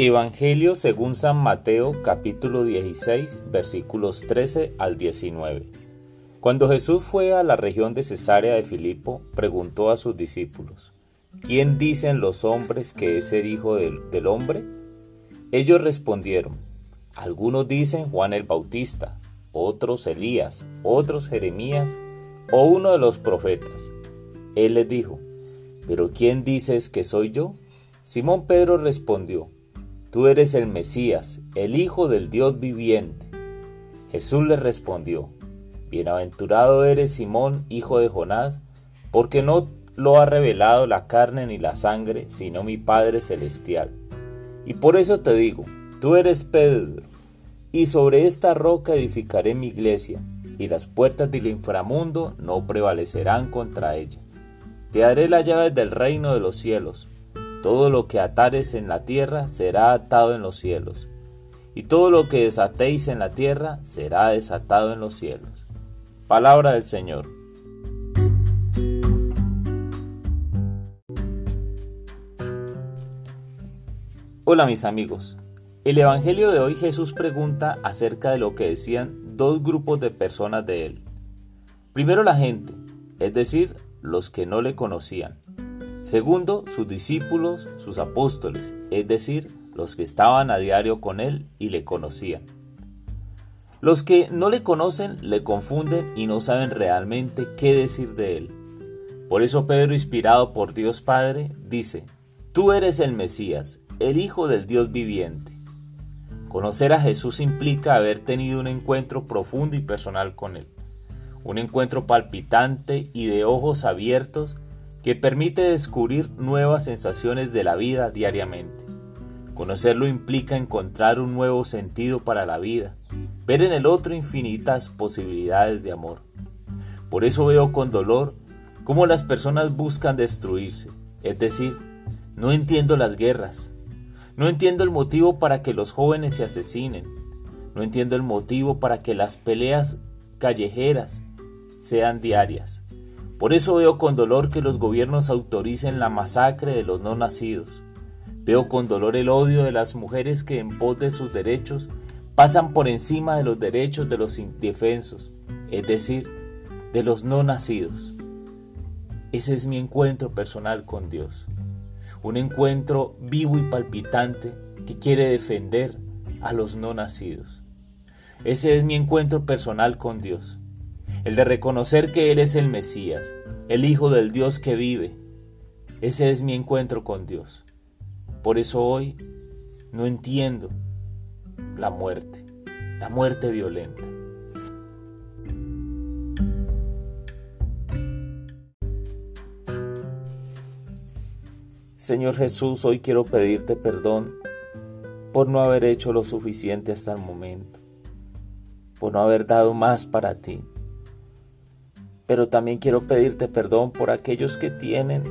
Evangelio según San Mateo capítulo 16 versículos 13 al 19. Cuando Jesús fue a la región de Cesarea de Filipo, preguntó a sus discípulos, ¿quién dicen los hombres que es el Hijo del, del Hombre? Ellos respondieron, algunos dicen Juan el Bautista, otros Elías, otros Jeremías o uno de los profetas. Él les dijo, ¿pero quién dices que soy yo? Simón Pedro respondió, Tú eres el Mesías, el Hijo del Dios viviente. Jesús le respondió, Bienaventurado eres Simón, hijo de Jonás, porque no lo ha revelado la carne ni la sangre, sino mi Padre Celestial. Y por eso te digo, tú eres Pedro, y sobre esta roca edificaré mi iglesia, y las puertas del inframundo no prevalecerán contra ella. Te daré las llaves del reino de los cielos. Todo lo que atares en la tierra será atado en los cielos, y todo lo que desatéis en la tierra será desatado en los cielos. Palabra del Señor. Hola mis amigos. El Evangelio de hoy Jesús pregunta acerca de lo que decían dos grupos de personas de él. Primero la gente, es decir, los que no le conocían. Segundo, sus discípulos, sus apóstoles, es decir, los que estaban a diario con él y le conocían. Los que no le conocen le confunden y no saben realmente qué decir de él. Por eso Pedro, inspirado por Dios Padre, dice, Tú eres el Mesías, el Hijo del Dios viviente. Conocer a Jesús implica haber tenido un encuentro profundo y personal con Él, un encuentro palpitante y de ojos abiertos que permite descubrir nuevas sensaciones de la vida diariamente. Conocerlo implica encontrar un nuevo sentido para la vida, ver en el otro infinitas posibilidades de amor. Por eso veo con dolor cómo las personas buscan destruirse, es decir, no entiendo las guerras, no entiendo el motivo para que los jóvenes se asesinen, no entiendo el motivo para que las peleas callejeras sean diarias. Por eso veo con dolor que los gobiernos autoricen la masacre de los no nacidos. Veo con dolor el odio de las mujeres que en pos de sus derechos pasan por encima de los derechos de los indefensos, es decir, de los no nacidos. Ese es mi encuentro personal con Dios. Un encuentro vivo y palpitante que quiere defender a los no nacidos. Ese es mi encuentro personal con Dios el de reconocer que Él es el Mesías, el Hijo del Dios que vive. Ese es mi encuentro con Dios. Por eso hoy no entiendo la muerte, la muerte violenta. Señor Jesús, hoy quiero pedirte perdón por no haber hecho lo suficiente hasta el momento, por no haber dado más para ti pero también quiero pedirte perdón por aquellos que tienen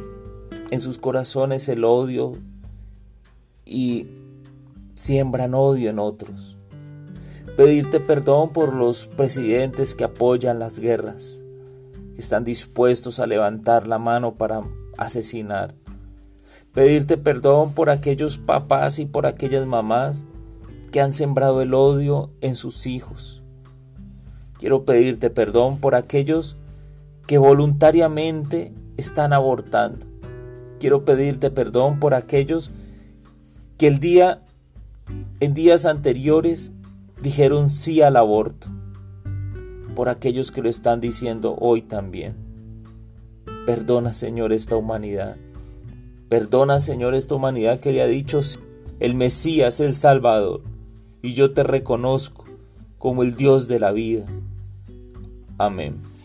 en sus corazones el odio y siembran odio en otros. Pedirte perdón por los presidentes que apoyan las guerras, que están dispuestos a levantar la mano para asesinar. Pedirte perdón por aquellos papás y por aquellas mamás que han sembrado el odio en sus hijos. Quiero pedirte perdón por aquellos que voluntariamente están abortando. Quiero pedirte perdón por aquellos que el día en días anteriores dijeron sí al aborto. Por aquellos que lo están diciendo hoy también. Perdona, Señor, esta humanidad. Perdona, Señor, esta humanidad que le ha dicho el Mesías, el Salvador. Y yo te reconozco como el Dios de la vida. Amén.